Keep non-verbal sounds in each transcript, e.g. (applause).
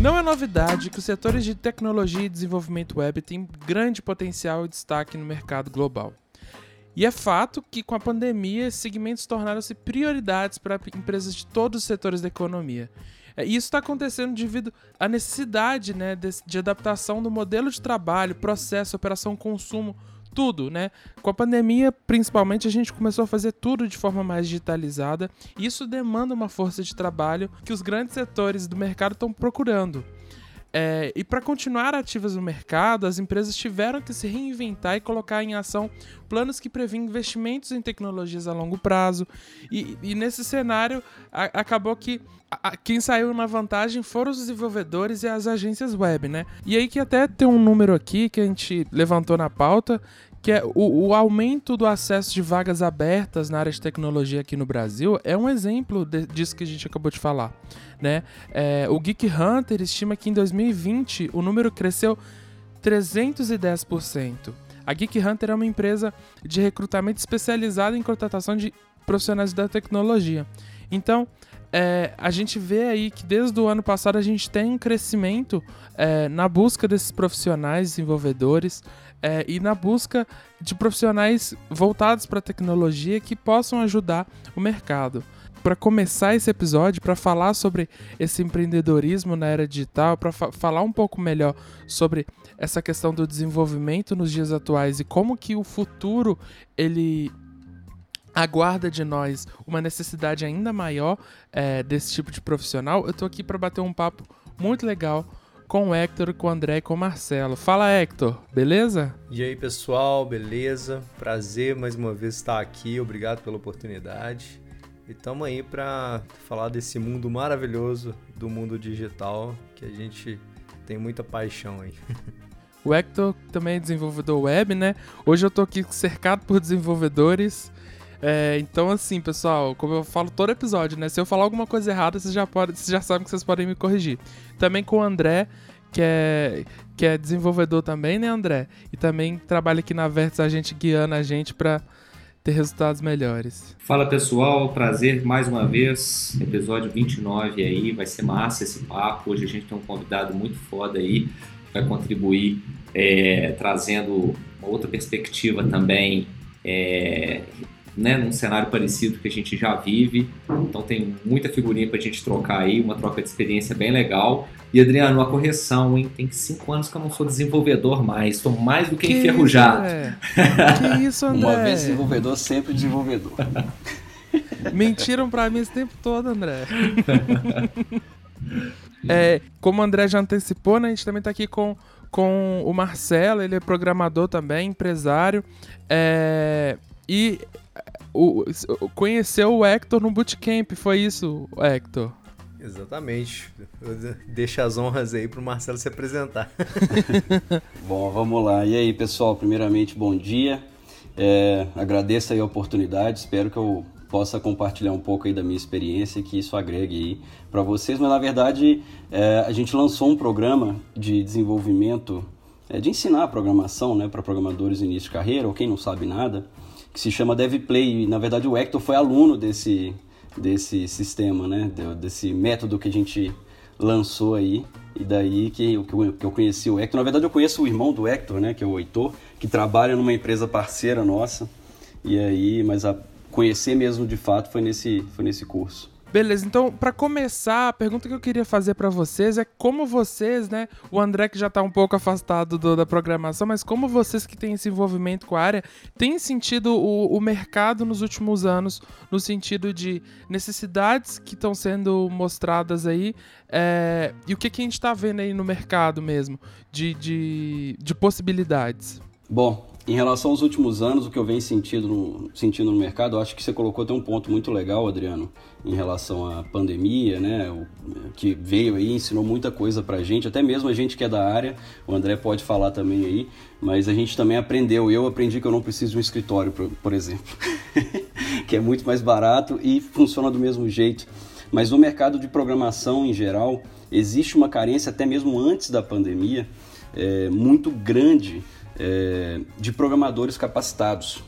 Não é novidade que os setores de tecnologia e desenvolvimento web têm grande potencial e destaque no mercado global. E é fato que, com a pandemia, esses segmentos tornaram-se prioridades para empresas de todos os setores da economia. É, e isso está acontecendo devido à necessidade né, de, de adaptação do modelo de trabalho, processo, operação, consumo tudo, né? Com a pandemia, principalmente, a gente começou a fazer tudo de forma mais digitalizada. E isso demanda uma força de trabalho que os grandes setores do mercado estão procurando. É, e para continuar ativas no mercado, as empresas tiveram que se reinventar e colocar em ação planos que prevêem investimentos em tecnologias a longo prazo. E, e nesse cenário, a, acabou que a, quem saiu na vantagem foram os desenvolvedores e as agências web, né? E aí que até tem um número aqui que a gente levantou na pauta, que é o, o, aumento do acesso de vagas abertas na área de tecnologia aqui no Brasil é um exemplo de, disso que a gente acabou de falar. Né? É, o Geek Hunter estima que em 2020 o número cresceu 310%. A Geek Hunter é uma empresa de recrutamento especializada em contratação de profissionais da tecnologia. Então, é, a gente vê aí que desde o ano passado a gente tem um crescimento é, na busca desses profissionais desenvolvedores é, e na busca de profissionais voltados para a tecnologia que possam ajudar o mercado. Para começar esse episódio, para falar sobre esse empreendedorismo na era digital, para fa falar um pouco melhor sobre essa questão do desenvolvimento nos dias atuais e como que o futuro ele aguarda de nós uma necessidade ainda maior é, desse tipo de profissional, eu estou aqui para bater um papo muito legal com o Hector, com o André e com o Marcelo. Fala, Hector, beleza? E aí, pessoal, beleza? Prazer mais uma vez estar aqui, obrigado pela oportunidade. E estamos aí para falar desse mundo maravilhoso do mundo digital que a gente tem muita paixão aí. (laughs) O Hector também é desenvolvedor web, né? Hoje eu tô aqui cercado por desenvolvedores. É, então, assim, pessoal, como eu falo todo episódio, né? Se eu falar alguma coisa errada, vocês já, pode, vocês já sabem que vocês podem me corrigir. Também com o André, que é, que é desenvolvedor também, né, André? E também trabalha aqui na Vertis, a gente guiando a gente para ter resultados melhores. Fala pessoal, prazer mais uma vez, episódio 29 aí, vai ser massa esse papo. Hoje a gente tem um convidado muito foda aí, vai contribuir é, trazendo uma outra perspectiva também é, né, num cenário parecido que a gente já vive. Então tem muita figurinha para a gente trocar aí, uma troca de experiência bem legal. E Adriano, uma correção, hein? Tem cinco anos que eu não sou desenvolvedor mais, estou mais do que, que enferrujado. Isso, (laughs) que isso, André? Uma vez desenvolvedor, sempre desenvolvedor. (laughs) Mentiram para mim esse tempo todo, André. (laughs) é, como o André já antecipou, né, a gente também está aqui com, com o Marcelo, ele é programador também, empresário. É, e o, conheceu o Hector no bootcamp, foi isso, Hector? Exatamente. (laughs) Deixa as honras aí pro Marcelo se apresentar. (laughs) bom, vamos lá. E aí, pessoal, primeiramente, bom dia. É, agradeço aí a oportunidade, espero que eu possa compartilhar um pouco aí da minha experiência e que isso agregue aí para vocês. Mas, na verdade, é, a gente lançou um programa de desenvolvimento, é, de ensinar a programação né, para programadores início de carreira ou quem não sabe nada que se chama DevPlay. E, na verdade, o Hector foi aluno desse, desse sistema, né? Desse método que a gente lançou aí. E daí que eu, que eu conheci o Hector. Na verdade, eu conheço o irmão do Hector, né? Que é o Heitor, que trabalha numa empresa parceira nossa. E aí, mas a conhecer mesmo de fato foi nesse, foi nesse curso. Beleza, então para começar, a pergunta que eu queria fazer para vocês é como vocês, né, o André que já tá um pouco afastado do, da programação, mas como vocês que têm esse envolvimento com a área, têm sentido o, o mercado nos últimos anos, no sentido de necessidades que estão sendo mostradas aí, é, e o que, que a gente está vendo aí no mercado mesmo, de, de, de possibilidades? Bom, em relação aos últimos anos, o que eu venho sentindo no, sentindo no mercado, acho que você colocou até um ponto muito legal, Adriano, em relação à pandemia, né? O, que veio aí, ensinou muita coisa pra gente, até mesmo a gente que é da área, o André pode falar também aí, mas a gente também aprendeu. Eu aprendi que eu não preciso de um escritório, por, por exemplo, (laughs) que é muito mais barato e funciona do mesmo jeito. Mas no mercado de programação em geral, existe uma carência, até mesmo antes da pandemia, é, muito grande é, de programadores capacitados.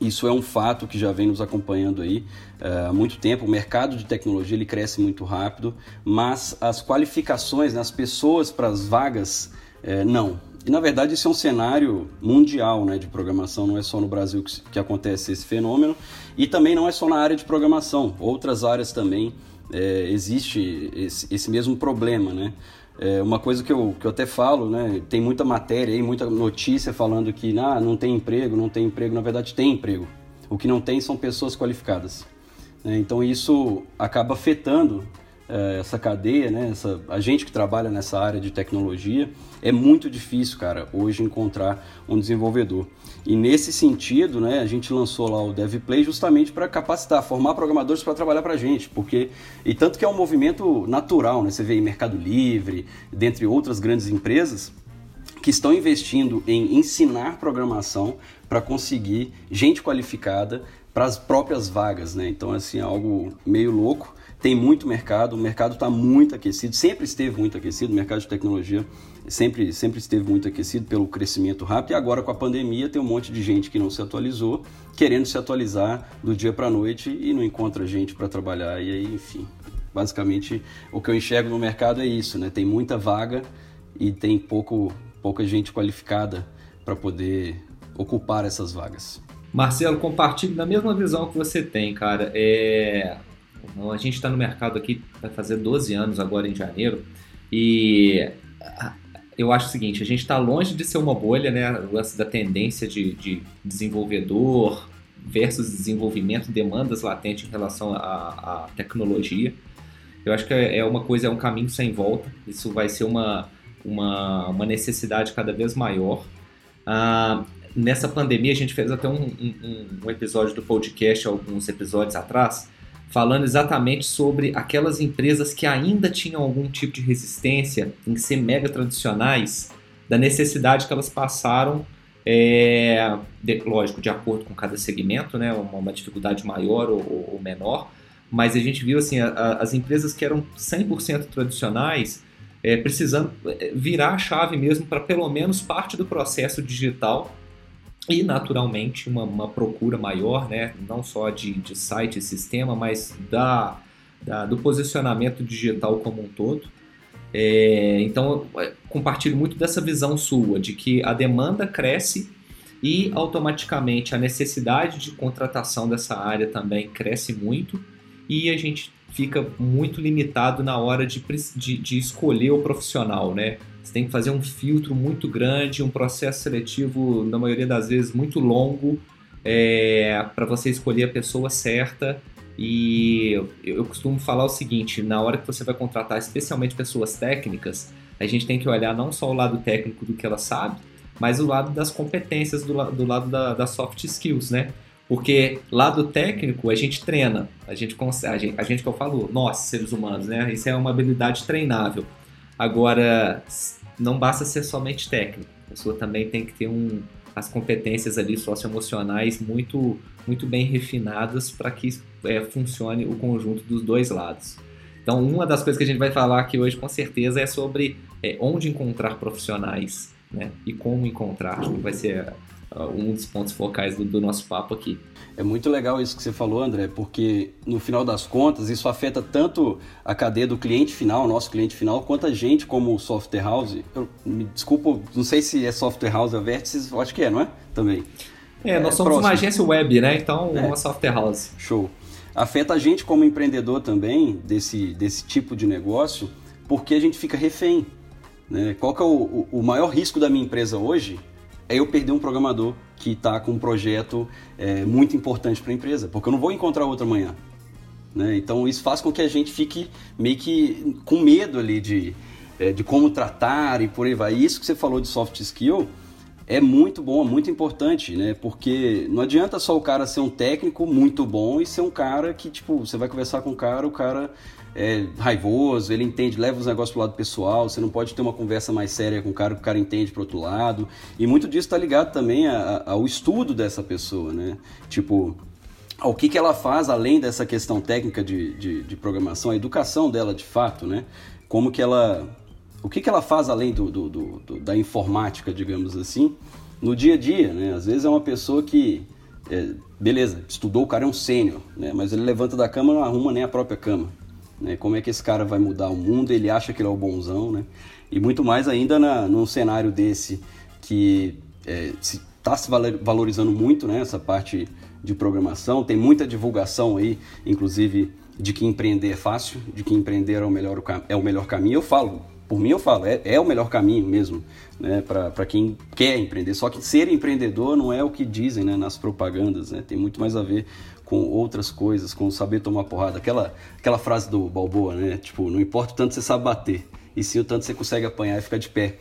Isso é um fato que já vem nos acompanhando aí uh, há muito tempo. O mercado de tecnologia ele cresce muito rápido, mas as qualificações, né, as pessoas para as vagas, uh, não. E na verdade isso é um cenário mundial né, de programação, não é só no Brasil que, que acontece esse fenômeno, e também não é só na área de programação, outras áreas também é, existe esse, esse, mesmo problema, né? É uma coisa que eu, que eu até falo, né? Tem muita matéria aí, muita notícia falando que ah, não tem emprego, não tem emprego. Na verdade, tem emprego. O que não tem são pessoas qualificadas. Né? Então, isso acaba afetando essa cadeia, né? Essa, a gente que trabalha nessa área de tecnologia, é muito difícil, cara, hoje encontrar um desenvolvedor. E nesse sentido, né, a gente lançou lá o DevPlay justamente para capacitar, formar programadores para trabalhar para a gente, porque e tanto que é um movimento natural, né? Você vê em Mercado Livre, dentre outras grandes empresas que estão investindo em ensinar programação para conseguir gente qualificada para as próprias vagas, né? Então assim, é algo meio louco tem muito mercado, o mercado está muito aquecido, sempre esteve muito aquecido, o mercado de tecnologia sempre, sempre esteve muito aquecido pelo crescimento rápido, e agora com a pandemia tem um monte de gente que não se atualizou, querendo se atualizar do dia para a noite e não encontra gente para trabalhar, e aí, enfim, basicamente o que eu enxergo no mercado é isso, né? tem muita vaga e tem pouco, pouca gente qualificada para poder ocupar essas vagas. Marcelo, compartilhe da mesma visão que você tem, cara. É, a gente está no mercado aqui, vai fazer 12 anos agora em janeiro, e eu acho o seguinte, a gente está longe de ser uma bolha, né? O lance da tendência de, de desenvolvedor versus desenvolvimento, demandas latentes em relação à, à tecnologia. Eu acho que é, é uma coisa, é um caminho sem volta. Isso vai ser uma, uma, uma necessidade cada vez maior. Ah, nessa pandemia, a gente fez até um, um, um episódio do podcast, alguns episódios atrás, falando exatamente sobre aquelas empresas que ainda tinham algum tipo de resistência em ser mega tradicionais, da necessidade que elas passaram, é, de, lógico, de acordo com cada segmento, né, uma, uma dificuldade maior ou, ou, menor, mas a gente viu assim, a, a, as empresas que eram 100% tradicionais é, precisando é, virar a chave mesmo para pelo menos parte do processo digital e naturalmente uma, uma, procura maior, né, não só de, de site e sistema, mas da, da, do posicionamento digital como um todo. É, então, compartilho muito dessa visão sua, de que a demanda cresce e automaticamente a necessidade de contratação dessa área também cresce muito e a gente fica muito limitado na hora de, de, de escolher o profissional, né? Você tem que fazer um filtro muito grande, um processo seletivo, na maioria das vezes, muito longo, é, para você escolher a pessoa certa. E eu, eu costumo falar o seguinte: na hora que você vai contratar, especialmente pessoas técnicas, a gente tem que olhar não só o lado técnico do que ela sabe, mas o lado das competências, do, do lado da, das soft skills, né? Porque lado técnico a gente treina, a gente consegue, a gente, a gente que eu falo, nós seres humanos, né? Isso é uma habilidade treinável. Agora, não basta ser somente técnico, a pessoa também tem que ter um, as competências ali socioemocionais muito, muito bem refinadas para que é, funcione o conjunto dos dois lados. Então, uma das coisas que a gente vai falar aqui hoje, com certeza, é sobre é, onde encontrar profissionais né? e como encontrar. Acho que vai ser um dos pontos focais do, do nosso papo aqui. É muito legal isso que você falou, André, porque no final das contas isso afeta tanto a cadeia do cliente final, nosso cliente final, quanto a gente como software house. Eu, me desculpa, não sei se é software house ou vértices, acho que é, não é? Também. É, nós é, somos próximo. uma agência web, né? Então, é. uma software house. Show. Afeta a gente como empreendedor também desse, desse tipo de negócio, porque a gente fica refém. Né? Qual que é o, o maior risco da minha empresa hoje? É eu perder um programador que está com um projeto é, muito importante para a empresa, porque eu não vou encontrar outro amanhã. Né? Então isso faz com que a gente fique meio que com medo ali de, é, de como tratar e por aí vai. E isso que você falou de soft skill é muito bom, é muito importante, né? Porque não adianta só o cara ser um técnico muito bom e ser um cara que, tipo, você vai conversar com o cara, o cara é raivoso, ele entende, leva os negócios pro lado pessoal, você não pode ter uma conversa mais séria com o cara que o cara entende pro outro lado. E muito disso está ligado também a, a, ao estudo dessa pessoa, né? Tipo, ao que, que ela faz além dessa questão técnica de, de, de, programação, a educação dela de fato, né? Como que ela. O que, que ela faz além do, do, do, do da informática, digamos assim, no dia a dia, né? Às vezes é uma pessoa que é, beleza, estudou, o cara é um sênior, né? Mas ele levanta da cama e não arruma nem a própria cama. Né? Como é que esse cara vai mudar o mundo? Ele acha que ele é o bonzão, né? E muito mais ainda na, num cenário desse que é, se está se valorizando muito, né? Essa parte de programação, tem muita divulgação aí, inclusive de que empreender é fácil, de que empreender é o melhor, é o melhor caminho. Eu falo, por mim eu falo, é, é o melhor caminho mesmo, né, para quem quer empreender. Só que ser empreendedor não é o que dizem né, nas propagandas, né, tem muito mais a ver com outras coisas, com saber tomar porrada. Aquela, aquela frase do Balboa, né, tipo, não importa o tanto você sabe bater, e sim o tanto você consegue apanhar e ficar de pé.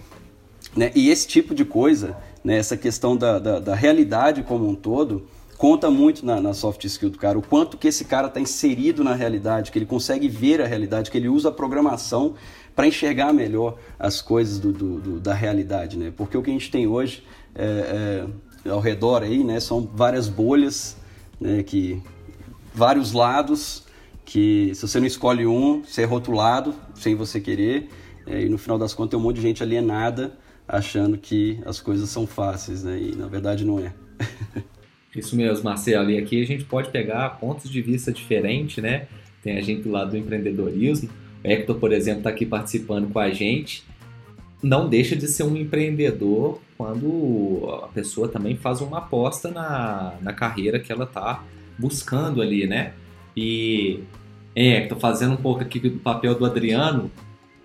Né? E esse tipo de coisa, né, essa questão da, da, da realidade como um todo, conta muito na, na, soft skill do cara, o quanto que esse cara está inserido na realidade, que ele consegue ver a realidade, que ele usa a programação para enxergar melhor as coisas do, do, do, da realidade, né? Porque o que a gente tem hoje é, é, ao redor aí, né, são várias bolhas, né, que vários lados que se você não escolhe um, você é rotulado sem você querer, é, e no final das contas tem um monte de gente alienada achando que as coisas são fáceis, né? E na verdade não é. (laughs) Isso mesmo, Marcelo. E aqui a gente pode pegar pontos de vista diferentes, né? Tem a gente do lado do empreendedorismo. O Hector, por exemplo, está aqui participando com a gente. Não deixa de ser um empreendedor quando a pessoa também faz uma aposta na, na carreira que ela está buscando ali, né? E, Hector, fazendo um pouco aqui do papel do Adriano,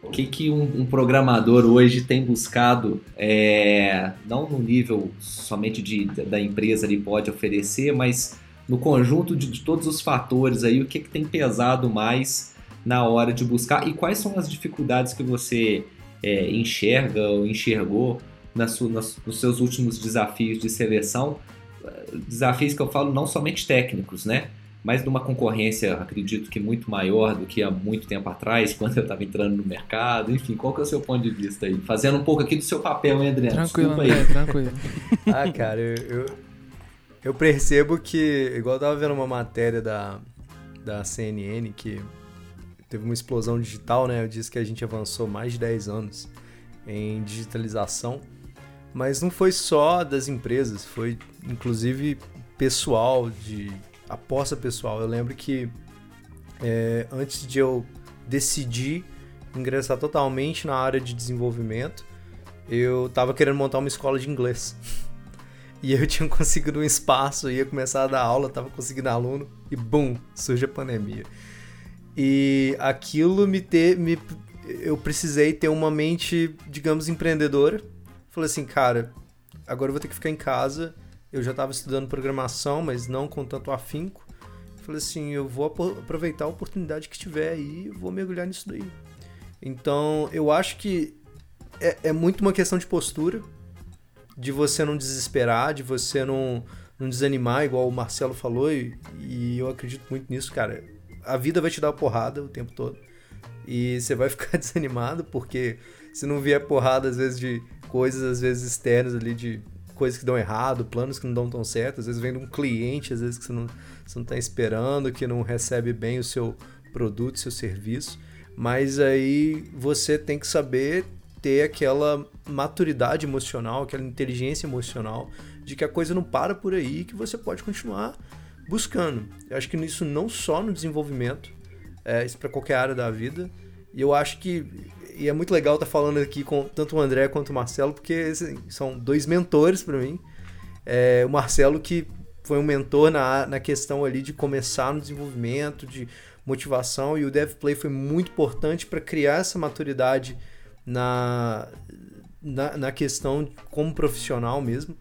o que, que um, um programador hoje tem buscado, é, não no nível somente de, da empresa ele pode oferecer, mas no conjunto de, de todos os fatores aí, o que, que tem pesado mais na hora de buscar e quais são as dificuldades que você é, enxerga ou enxergou nas, nas, nos seus últimos desafios de seleção? Desafios que eu falo não somente técnicos, né? mas numa concorrência, acredito que muito maior do que há muito tempo atrás, (laughs) quando eu estava entrando no mercado. Enfim, qual que é o seu ponto de vista aí? Fazendo um pouco aqui do seu papel, hein, Adriano? Tranquilo, André, aí. tranquilo. (laughs) ah, cara, eu, eu, eu, percebo que, igual eu tava vendo uma matéria da, da CNN que teve uma explosão digital, né? Eu disse que a gente avançou mais de 10 anos em digitalização, mas não foi só das empresas, foi inclusive pessoal de aposta pessoal. Eu lembro que é, antes de eu decidir ingressar totalmente na área de desenvolvimento, eu estava querendo montar uma escola de inglês. (laughs) E eu tinha conseguido um espaço, ia começar a dar aula, estava conseguindo aluno, e bum, surge a pandemia. E aquilo me ter. Me, eu precisei ter uma mente, digamos, empreendedora. Falei assim, cara, agora eu vou ter que ficar em casa eu já estava estudando programação, mas não com tanto afinco. Falei assim, eu vou aproveitar a oportunidade que tiver aí e vou mergulhar nisso daí. Então, eu acho que é, é, muito uma questão de postura, de você não desesperar, de você não, não desanimar, igual o Marcelo falou, e, e eu acredito muito nisso, cara. A vida vai te dar porrada o tempo todo. E você vai (laughs) ficar desanimado, porque se não vier porrada, às vezes, de coisas, às vezes, externas ali, de coisas que dão errado, planos que não dão tão certo, às vezes vem de um cliente, às vezes que você não, você não está esperando, que não recebe bem o seu produto, seu serviço, mas aí você tem que saber ter aquela maturidade emocional, aquela inteligência emocional de que a coisa não para por aí, que você pode continuar buscando. Eu acho que isso não só no desenvolvimento, é, isso para qualquer área da vida. E eu acho que e é muito legal estar tá falando aqui com tanto o André quanto o Marcelo, porque assim, são dois mentores para mim. É, o Marcelo, que foi um mentor na, na questão ali de começar no desenvolvimento, de motivação, e o DevPlay foi muito importante para criar essa maturidade na, na, na questão como profissional mesmo.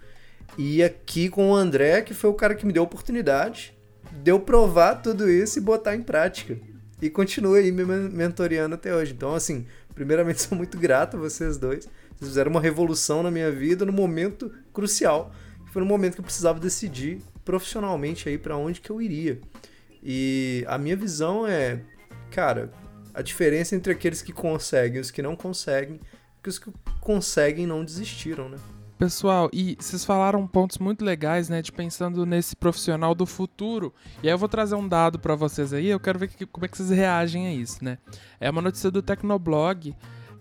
E aqui com o André, que foi o cara que me deu a oportunidade, deu provar tudo isso e botar em prática. E continua aí me mentoreando até hoje. Então, assim, Primeiramente, (laughs) sou muito grato a vocês dois. Vocês fizeram uma revolução na minha vida no momento crucial. Foi no momento que eu precisava decidir profissionalmente aí para onde que eu iria. E a minha visão é, cara, a diferença entre aqueles que conseguem e os que não conseguem, é que os que conseguem não desistiram, né? Pessoal, e vocês falaram pontos muito legais, né, de pensando nesse profissional do futuro. E aí eu vou trazer um dado para vocês aí, eu quero ver que, como é que vocês reagem a isso, né? É uma notícia do Tecnoblog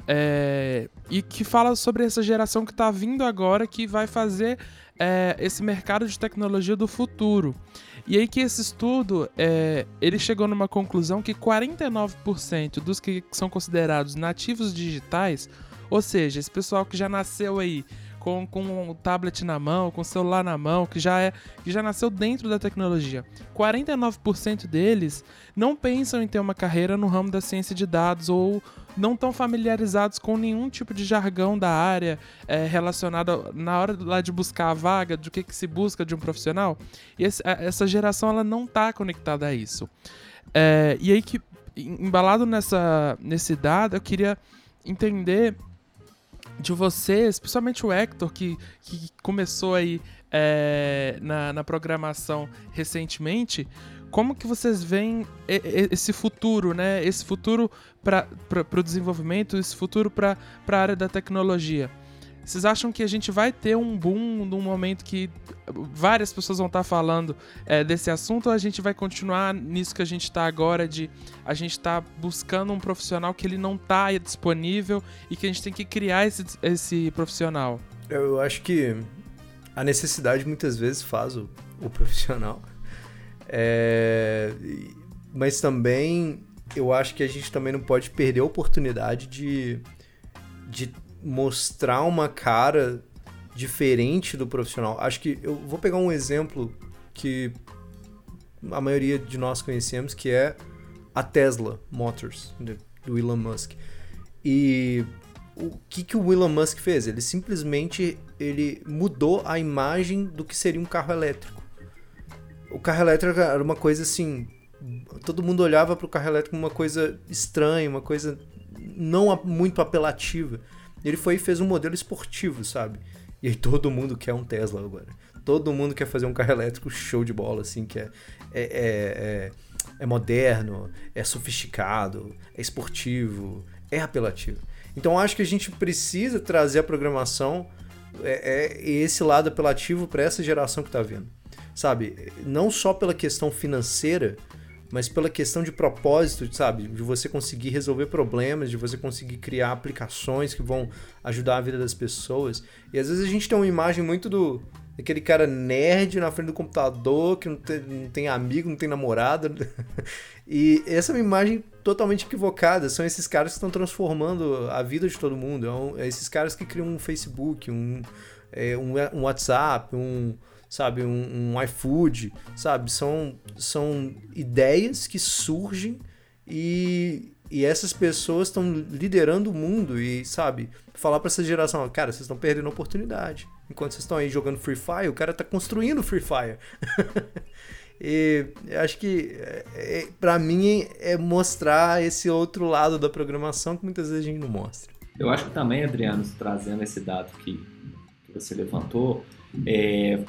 é, e que fala sobre essa geração que está vindo agora que vai fazer é, esse mercado de tecnologia do futuro. E aí que esse estudo, é, ele chegou numa conclusão que 49% dos que são considerados nativos digitais, ou seja, esse pessoal que já nasceu aí com, com o tablet na mão, com o celular na mão, que já é que já nasceu dentro da tecnologia. 49% deles não pensam em ter uma carreira no ramo da ciência de dados ou não estão familiarizados com nenhum tipo de jargão da área é, relacionado na hora lá de buscar a vaga, do que, que se busca de um profissional. E esse, essa geração ela não está conectada a isso. É, e aí que embalado nessa nesse dado, eu queria entender de vocês, principalmente o Hector, que, que começou aí é, na, na programação recentemente, como que vocês veem esse futuro, né? Esse futuro para o desenvolvimento, esse futuro para a área da tecnologia? Vocês acham que a gente vai ter um boom num momento que várias pessoas vão estar falando é, desse assunto ou a gente vai continuar nisso que a gente está agora de a gente está buscando um profissional que ele não está disponível e que a gente tem que criar esse, esse profissional? Eu acho que a necessidade muitas vezes faz o, o profissional. É, mas também eu acho que a gente também não pode perder a oportunidade de, de mostrar uma cara diferente do profissional. Acho que eu vou pegar um exemplo que a maioria de nós conhecemos, que é a Tesla Motors, do Elon Musk. E o que, que o Elon Musk fez? Ele simplesmente ele mudou a imagem do que seria um carro elétrico. O carro elétrico era uma coisa assim. Todo mundo olhava para o carro elétrico como uma coisa estranha, uma coisa não muito apelativa. Ele foi e fez um modelo esportivo, sabe? E aí todo mundo quer um Tesla agora. Todo mundo quer fazer um carro elétrico show de bola, assim, que é, é, é, é, é moderno, é sofisticado, é esportivo, é apelativo. Então acho que a gente precisa trazer a programação, é, é esse lado apelativo para essa geração que está vindo. Sabe? Não só pela questão financeira, mas pela questão de propósito, sabe? De você conseguir resolver problemas, de você conseguir criar aplicações que vão ajudar a vida das pessoas. E às vezes a gente tem uma imagem muito do aquele cara nerd na frente do computador, que não tem, não tem amigo, não tem namorada. (laughs) e essa é uma imagem totalmente equivocada. São esses caras que estão transformando a vida de todo mundo. É, é esses caras que criam um Facebook, um, é, um, um WhatsApp, um sabe? Um, um iFood, sabe? São, são ideias que surgem e, e essas pessoas estão liderando o mundo e, sabe? Falar para essa geração, cara, vocês estão perdendo a oportunidade. Enquanto vocês estão aí jogando Free Fire, o cara tá construindo Free Fire. (laughs) e acho que é, é para mim é mostrar esse outro lado da programação que muitas vezes a gente não mostra. Eu acho que também, Adriano, trazendo esse dado que, que você levantou, é,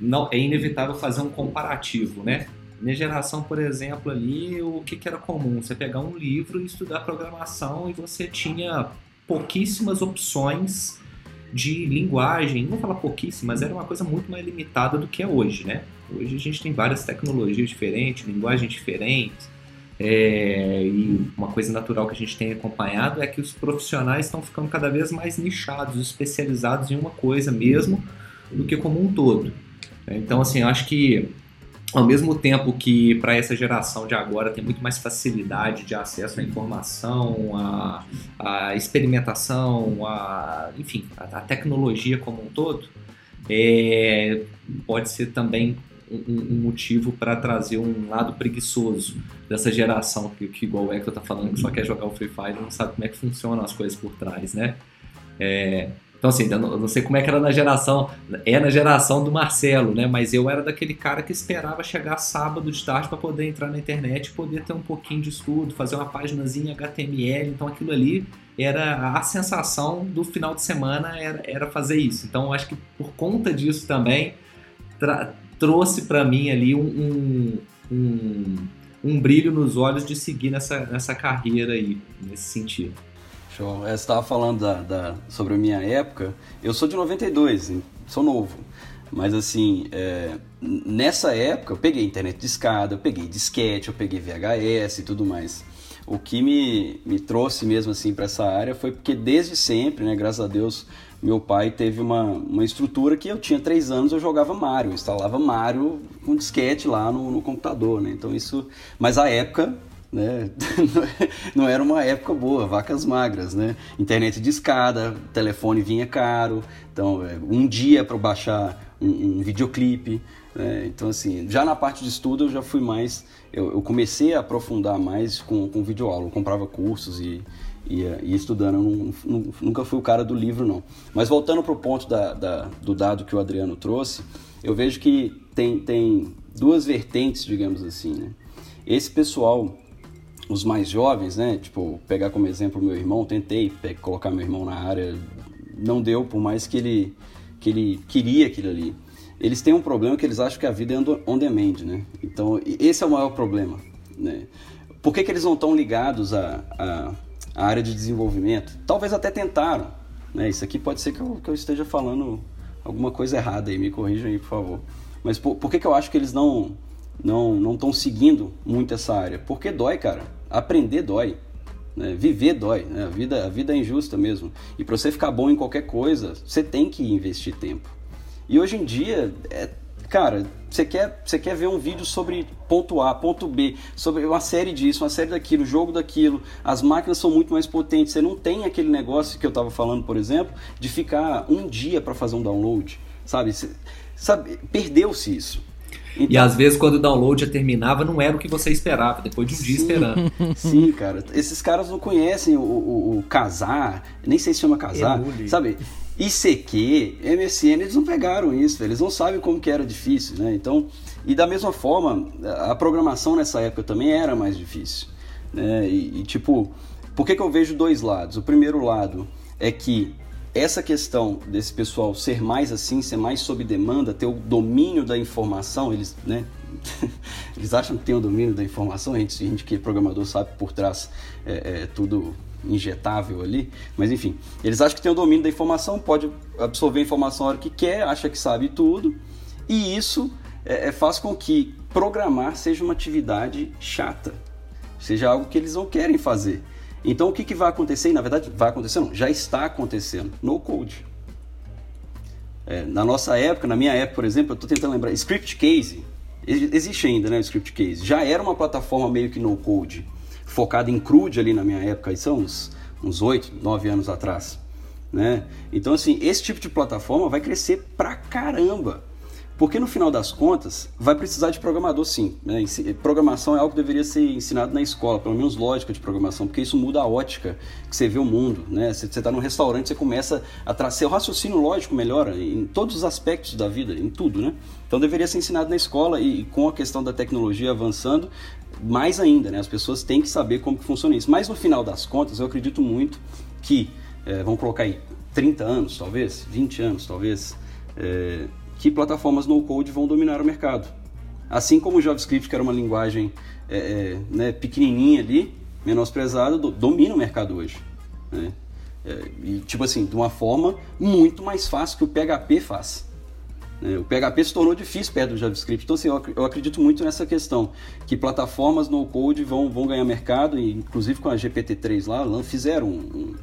não, é inevitável fazer um comparativo, né? Minha geração, por exemplo, ali, o que, que era comum? Você pegar um livro e estudar programação e você tinha pouquíssimas opções de linguagem. Não vou falar pouquíssimas, mas era uma coisa muito mais limitada do que é hoje, né? Hoje a gente tem várias tecnologias diferentes, linguagens diferentes. É, e uma coisa natural que a gente tem acompanhado é que os profissionais estão ficando cada vez mais nichados, especializados em uma coisa mesmo do que como um todo. Então, assim, eu acho que ao mesmo tempo que para essa geração de agora tem muito mais facilidade de acesso à informação, à, à experimentação, à, enfim, à, à, tecnologia como um todo, é, pode ser também um, um motivo para trazer um lado preguiçoso dessa geração que, que igual o Hector está falando, que só quer jogar o Free Fire e não sabe como é que funcionam as coisas por trás, né? É, então, assim, eu não, sei como é que era na geração, é na geração do Marcelo, né? Mas eu era daquele cara que esperava chegar sábado de tarde para poder entrar na internet poder ter um pouquinho de estudo, fazer uma paginazinha HTML. Então, aquilo ali era a sensação do final de semana era, era fazer isso. Então, eu acho que por conta disso também trouxe para mim ali um, um, um, brilho nos olhos de seguir nessa, nessa carreira aí, nesse sentido. Show. Você estava falando da, da, sobre a minha época. Eu sou de 92, sou novo. Mas assim, é, nessa época eu peguei internet de escada, eu peguei disquete, eu peguei VHS e tudo mais. o que me, me trouxe mesmo assim para essa área foi porque desde sempre, né, graças a Deus, meu pai teve uma, uma estrutura que eu tinha três anos, eu jogava Mario, eu instalava Mario com disquete lá no, no computador, né? Então isso, mas a época né? (laughs) não era uma época boa, vacas magras, né? Internet de escada, telefone vinha caro, então é, um dia para baixar um, um videoclipe, né? então assim, já na parte de estudo eu já fui mais, eu, eu comecei a aprofundar mais com, com videoaula, eu comprava cursos e ia, ia estudando, eu não, não, nunca fui o cara do livro não. Mas voltando para o ponto da, da, do dado que o Adriano trouxe, eu vejo que tem, tem duas vertentes, digamos assim, né? Esse pessoal os mais jovens, né? Tipo, pegar como exemplo meu irmão, tentei colocar meu irmão na área, não deu, por mais que ele, que ele queria aquilo ali. Eles têm um problema que eles acham que a vida é on demand, né? Então, esse é o maior problema, né? Por que, que eles não estão ligados à, à, à, área de desenvolvimento? Talvez até tentaram, né? Isso aqui pode ser que eu, que eu esteja falando alguma coisa errada aí, me corrijam aí, por favor. Mas por, por que, que eu acho que eles não não não estão seguindo muito essa área? Porque dói, cara. Aprender dói. Né? Viver dói. Né? A, vida, a vida é injusta mesmo. E para você ficar bom em qualquer coisa, você tem que investir tempo. E hoje em dia, é, cara, você quer, você quer ver um vídeo sobre ponto A, ponto B, sobre uma série disso, uma série daquilo, jogo daquilo. As máquinas são muito mais potentes. Você não tem aquele negócio que eu estava falando, por exemplo, de ficar um dia para fazer um download. Sabe? sabe Perdeu-se isso. Então, e às vezes quando o download já terminava, não era o que você esperava, depois de um sim, dia esperando. (laughs) Sim, cara. Esses caras não conhecem o, o, o casar, nem sei se chama casar, Emule. sabe? ICQ, MSN, eles não pegaram isso, eles não sabem como que era difícil, né? Então, e da mesma forma, a programação nessa época também era mais difícil, né? E, e tipo, por que, que eu vejo dois lados? O primeiro lado é que essa questão desse pessoal ser mais assim, ser mais sob demanda, ter o domínio da informação, eles, né, (laughs) eles acham que tem o domínio da informação, a gente, a gente que é programador sabe por trás é, é tudo injetável ali, mas enfim, eles acham que tem o domínio da informação, pode absorver a informação a hora que quer, acha que sabe tudo, e isso é, é, faz com que programar seja uma atividade chata, seja algo que eles não querem fazer. Então o que, que vai acontecer? E, na verdade, vai acontecer, não, já está acontecendo. No code. É, na nossa época, na minha época, por exemplo, eu estou tentando lembrar, Script Case, existe ainda, né, o Script Case, já era uma plataforma meio que no code, focada em CRUD ali na minha época, isso são uns, uns 8, 9 anos atrás, né? Então, assim, esse tipo de plataforma vai crescer pra caramba. Porque no final das contas, vai precisar de programador sim. Né? Programação é algo que deveria ser ensinado na escola, pelo menos lógica de programação, porque isso muda a ótica que você vê o mundo. Né? Você está num restaurante, você começa a trazer o raciocínio lógico melhora em todos os aspectos da vida, em tudo. Né? Então deveria ser ensinado na escola e, e com a questão da tecnologia avançando, mais ainda, né? as pessoas têm que saber como que funciona isso. Mas no final das contas, eu acredito muito que, é, vamos colocar aí, 30 anos talvez, 20 anos talvez, é, que plataformas no-code vão dominar o mercado. Assim como o JavaScript, que era uma linguagem é, né, pequenininha ali, menosprezada, do, domina o mercado hoje. Né? E, tipo assim, de uma forma muito mais fácil que o PHP faz. Né? O PHP se tornou difícil perto do JavaScript. Então, assim, eu, acredito muito nessa questão, que plataformas no-code vão, vão ganhar mercado, inclusive com a GPT-3 lá, fizeram um,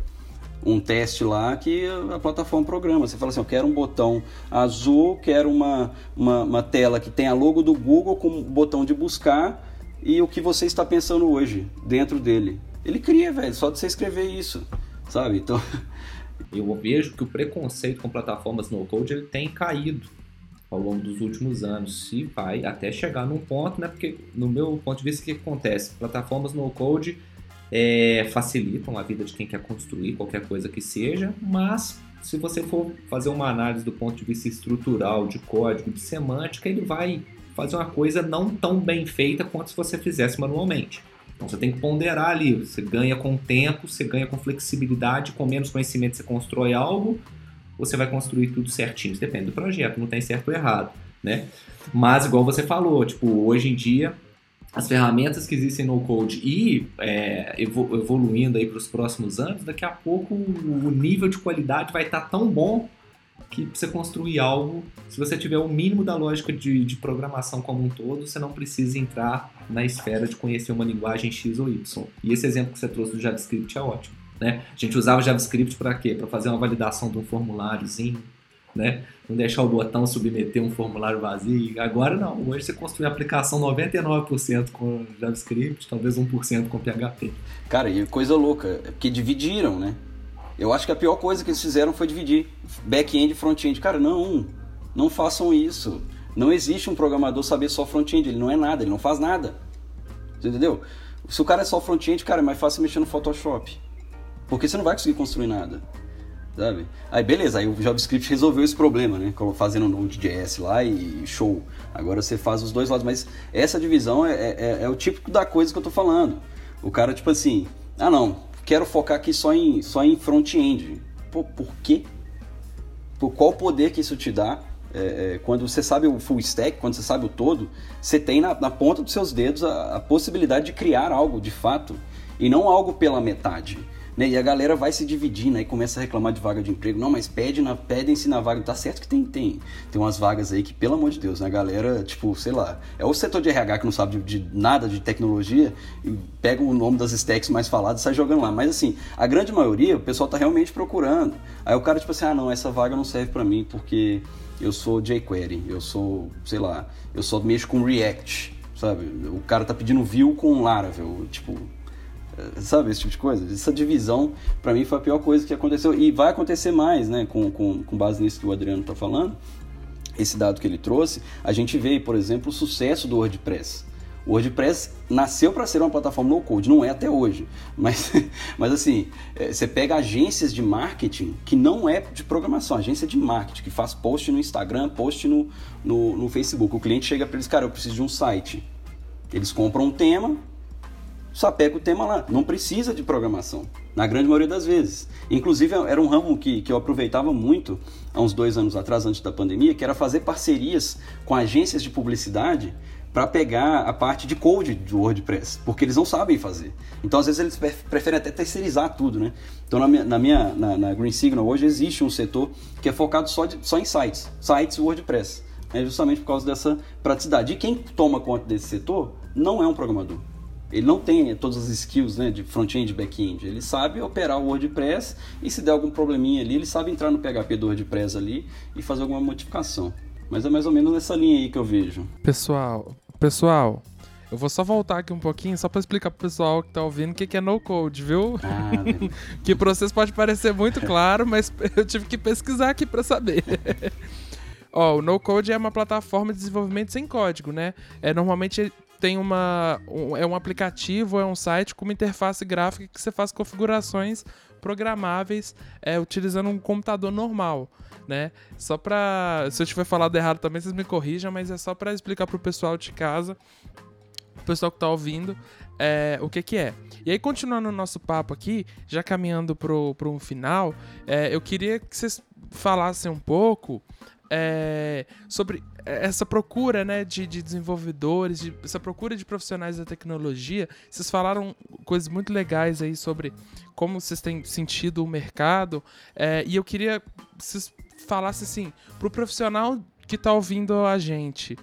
um teste lá que a plataforma programa. Você fala assim, eu quero um botão azul, quero uma, uma, uma tela que tenha logo do Google com um botão de buscar e o que você está pensando hoje dentro dele. Ele cria, velho, só de você escrever isso, sabe? Então... (laughs) Eu vejo que o preconceito com plataformas no-code ele tem caído ao longo dos últimos anos e vai até chegar num ponto, né? Porque no meu ponto de vista, o que acontece? Plataformas no-code é, facilitam a vida de quem quer construir qualquer coisa que seja, mas se você for fazer uma análise do ponto de vista estrutural, de código, de semântica, ele vai fazer uma coisa não tão bem feita quanto se você fizesse manualmente. Então você tem que ponderar ali, você ganha com tempo, você ganha com flexibilidade, com menos conhecimento você constrói algo, você vai construir tudo certinho, isso depende do projeto, não tem certo ou errado, né? Mas igual você falou, tipo, hoje em dia as ferramentas que existem no code e é, evoluindo aí para os próximos anos, daqui a pouco o nível de qualidade vai estar tá tão bom que você construir algo, se você tiver o mínimo da lógica de, de, programação como um todo, você não precisa entrar na esfera de conhecer uma linguagem X ou Y. E esse exemplo que você trouxe do JavaScript é ótimo. Né? A gente usava JavaScript para quê? Para fazer uma validação de um formuláriozinho, né? Não deixar o botão submeter um formulário vazio. Agora não. Hoje você construi a aplicação 99% com JavaScript, talvez 1% com PHP. Cara, e coisa louca, é porque dividiram, né? Eu acho que a pior coisa que eles fizeram foi dividir back-end e front-end. Cara, não, não façam isso. Não existe um programador saber só front-end, ele não é nada, ele não faz nada. Você entendeu? Se o cara é só front-end, cara, é mais fácil mexer no Photoshop. Porque você não vai conseguir construir nada. Sabe? Aí beleza, aí o JavaScript resolveu esse problema, né? Fazendo Node.js lá e show. Agora você faz os dois lados, mas essa divisão é, é, é o típico da coisa que eu tô falando. O cara, tipo assim, ah não, quero focar aqui só em, só em front-end. Pô, por quê? Por qual poder que isso te dá? É, é, quando você sabe o full stack, quando você sabe o todo, você tem na, na ponta dos seus dedos a, a possibilidade de criar algo de fato e não algo pela metade. Né? E a galera vai se dividindo aí começa a reclamar de vaga de emprego. Não, mas pede na, pedem-se na vaga. Tá certo que tem, tem, tem umas vagas aí que, pelo amor de Deus, né? A galera, tipo, sei lá, é o setor de RH que não sabe de, de nada de tecnologia e pega o nome das stacks mais faladas e sai jogando lá. Mas assim, a grande maioria, o pessoal tá realmente procurando. Aí o cara, tipo assim, ah, não, essa vaga não serve para mim porque eu sou jQuery, eu sou, sei lá, eu só mexo com React, sabe? O cara tá pedindo view com Laravel, tipo, sabe, esse tipo de coisa. Essa divisão, para mim, foi a pior coisa que aconteceu. E vai acontecer mais, né, com, com, com base nisso que o Adriano está falando, esse dado que ele trouxe, a gente vê, por exemplo, o sucesso do WordPress. O WordPress nasceu para ser uma plataforma no code, não é até hoje. Mas, (laughs) mas assim, é, você pega agências de marketing que não é de programação, agência de marketing, que faz post no Instagram, post no, no, no Facebook. O cliente chega para eles, cara, eu preciso de um site. Eles compram um tema, sapeca o tema lá. Não precisa de programação, na grande maioria das vezes. Inclusive, era um ramo que, que eu aproveitava muito há uns dois anos atrás, antes da pandemia, que era fazer parcerias com agências de publicidade para pegar a parte de code do WordPress, porque eles não sabem fazer. Então, às vezes, eles preferem até terceirizar tudo, né? Então, na minha, na, minha, na, na Green Signal, hoje existe um setor que é focado só, de, só em sites, sites WordPress. É justamente por causa dessa praticidade. E quem toma conta desse setor não é um programador. Ele não tem todas as skills né, de front-end e back-end. Ele sabe operar o WordPress e se der algum probleminha ali, ele sabe entrar no PHP do WordPress ali e fazer alguma modificação. Mas é mais ou menos nessa linha aí que eu vejo. Pessoal, pessoal, eu vou só voltar aqui um pouquinho, só para explicar pro pessoal que tá ouvindo o que, que é no-code, viu? Ah, (laughs) que para vocês pode parecer muito claro, mas eu tive que pesquisar aqui para saber. (laughs) Ó, o no-code é uma plataforma de desenvolvimento sem código, né? É normalmente tem uma um, é um aplicativo, é um site com uma interface gráfica que você faz configurações programáveis é, utilizando um computador normal, né? Só para se eu tiver falado errado também vocês me corrijam, mas é só para explicar pro pessoal de casa, o pessoal que tá ouvindo, é, o que que é. E aí continuando o nosso papo aqui, já caminhando pro, pro um final, é, eu queria que vocês falassem um pouco é, sobre essa procura né, de, de desenvolvedores, de, essa procura de profissionais da tecnologia. Vocês falaram coisas muito legais aí sobre como vocês têm sentido o mercado. É, e eu queria que vocês falassem assim, para o profissional que está ouvindo a gente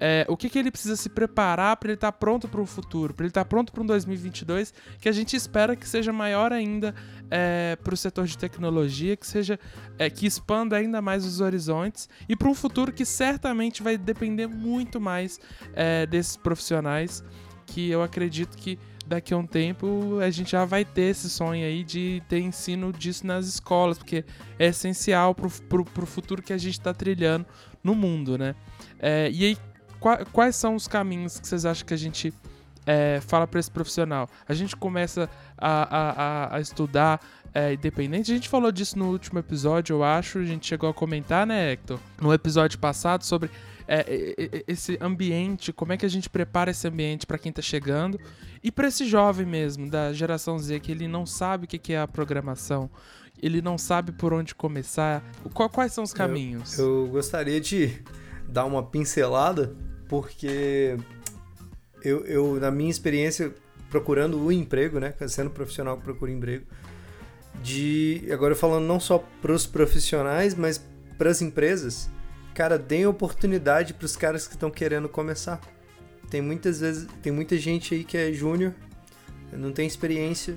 é, o que, que ele precisa se preparar para ele estar tá pronto para o futuro, para ele estar tá pronto para um 2022 que a gente espera que seja maior ainda é, para o setor de tecnologia, que seja é, que expanda ainda mais os horizontes e para um futuro que certamente vai depender muito mais é, desses profissionais que eu acredito que daqui a um tempo a gente já vai ter esse sonho aí de ter ensino disso nas escolas, porque é essencial para o futuro que a gente está trilhando no mundo, né? É, e aí, quais são os caminhos que vocês acham que a gente é, fala para esse profissional? A gente começa a, a, a estudar é, independente. A gente falou disso no último episódio, eu acho. A gente chegou a comentar, né, Hector? No episódio passado sobre é, esse ambiente, como é que a gente prepara esse ambiente para quem está chegando e para esse jovem mesmo, da geração Z, que ele não sabe o que é a programação, ele não sabe por onde começar. Quais são os caminhos? Eu, eu gostaria de dar uma pincelada porque eu, eu, na minha experiência, procurando o emprego, né? Sendo profissional que procura emprego, de. Agora falando não só para os profissionais, mas para as empresas, cara, deem oportunidade para os caras que estão querendo começar. Tem muitas vezes, tem muita gente aí que é júnior, não tem experiência,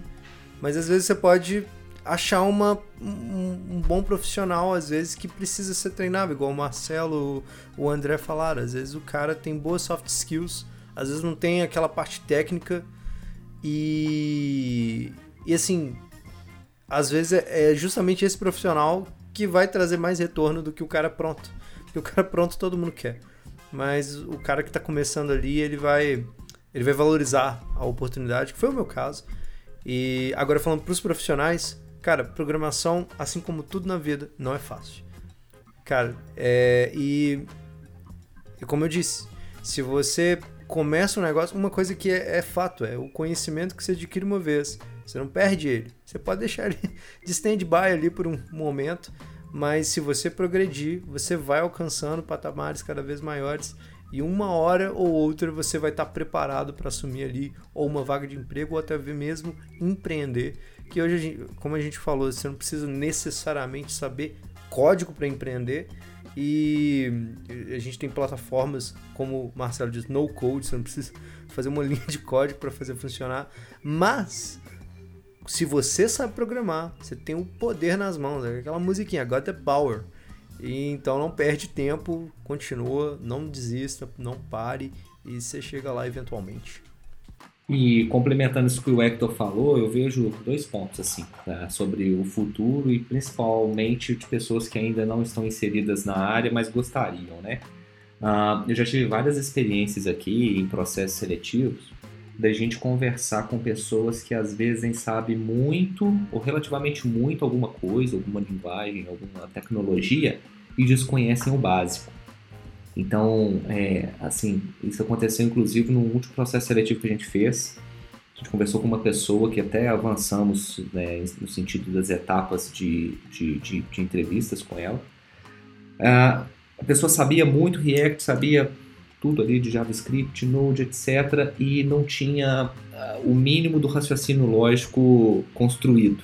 mas às vezes você pode achar uma, um, um, bom profissional, às vezes, que precisa ser treinado, igual o Marcelo, o André falaram. Às vezes o cara tem boas soft skills, às vezes não tem aquela parte técnica e, e assim, às vezes é, é justamente esse profissional que vai trazer mais retorno do que o cara pronto. Porque o cara pronto todo mundo quer. Mas o cara que está começando ali, ele vai ele vai valorizar a oportunidade, que foi o meu caso. E agora falando para os profissionais, cara, programação, assim como tudo na vida, não é fácil. Cara, é, e, e como eu disse, se você começa um negócio, uma coisa que é, é, fato, é o conhecimento que você adquire uma vez. Você não perde ele. Você pode deixar ele (laughs) de stand-by ali por um momento, mas se você progredir, você vai alcançando patamares cada vez maiores e uma hora ou outra você vai estar preparado para assumir ali ou uma vaga de emprego ou até mesmo empreender. Que hoje, como a gente falou, você não precisa necessariamente saber código para empreender. E a gente tem plataformas, como o Marcelo diz, no code, você não precisa fazer uma (laughs) linha de código para fazer funcionar. Mas se você sabe programar, você tem o poder nas mãos, é aquela musiquinha, got the power. E então não perde tempo, continua, não desista, não pare e você chega lá eventualmente. E complementando isso que o Hector falou, eu vejo dois pontos assim tá? sobre o futuro e principalmente de pessoas que ainda não estão inseridas na área, mas gostariam, né? Uh, eu já tive várias experiências aqui em processos seletivos da gente conversar com pessoas que às vezes sabem muito ou relativamente muito alguma coisa, alguma linguagem, alguma tecnologia e desconhecem o básico. Então, é, assim, isso aconteceu inclusive no último processo seletivo que a gente fez. A gente conversou com uma pessoa que até avançamos né, no sentido das etapas de, de, de, de entrevistas com ela. Uh, a pessoa sabia muito React, sabia tudo ali de JavaScript, Node, etc., e não tinha uh, o mínimo do raciocínio lógico construído.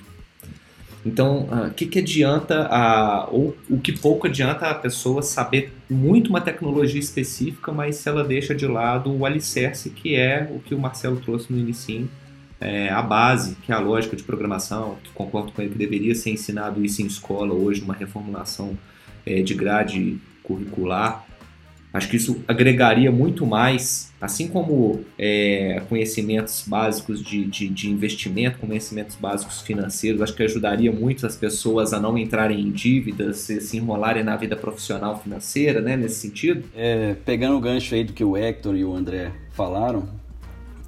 Então, o uh, que, que adianta, a, ou o que pouco adianta a pessoa saber muito uma tecnologia específica, mas se ela deixa de lado o alicerce, que é o que o Marcelo trouxe no início, é, a base, que é a lógica de programação, concordo com ele que deveria ser ensinado isso em escola hoje, uma reformulação é, de grade curricular, Acho que isso agregaria muito mais, assim como é, conhecimentos básicos de, de, de, investimento, conhecimentos básicos financeiros, acho que ajudaria muito as pessoas a não entrarem em dívidas, se, se enrolarem na vida profissional financeira, né, nesse sentido. É, pegando o gancho aí do que o Hector e o André falaram,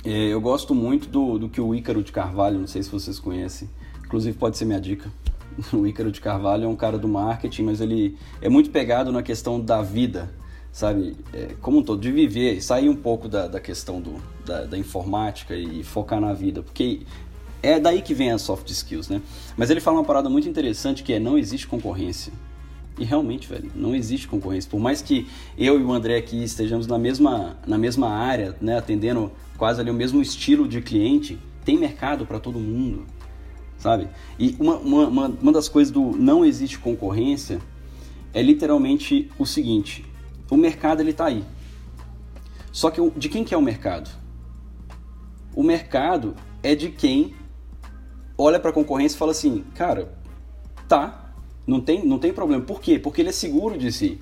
é, eu gosto muito do, do que o Ícaro de Carvalho, não sei se vocês conhecem, inclusive pode ser minha dica. (laughs) O Ícaro de Carvalho é um cara do marketing, mas ele é muito pegado na questão da vida sabe, é, como um todo, de viver, sair um pouco da, da questão do, da, da, informática e focar na vida, porque é daí que vem as soft skills, né? Mas ele fala uma parada muito interessante que é não existe concorrência. E realmente, velho, não existe concorrência. Por mais que eu e o André aqui estejamos na mesma, na mesma área, né, atendendo quase ali o mesmo estilo de cliente, tem mercado para todo mundo, sabe? E uma, uma, uma das coisas do não existe concorrência é literalmente o seguinte: o mercado ele está aí. Só que de quem que é o mercado? O mercado é de quem olha para a concorrência e fala assim, cara, tá, não tem, não tem problema. Por quê? Porque ele é seguro de si.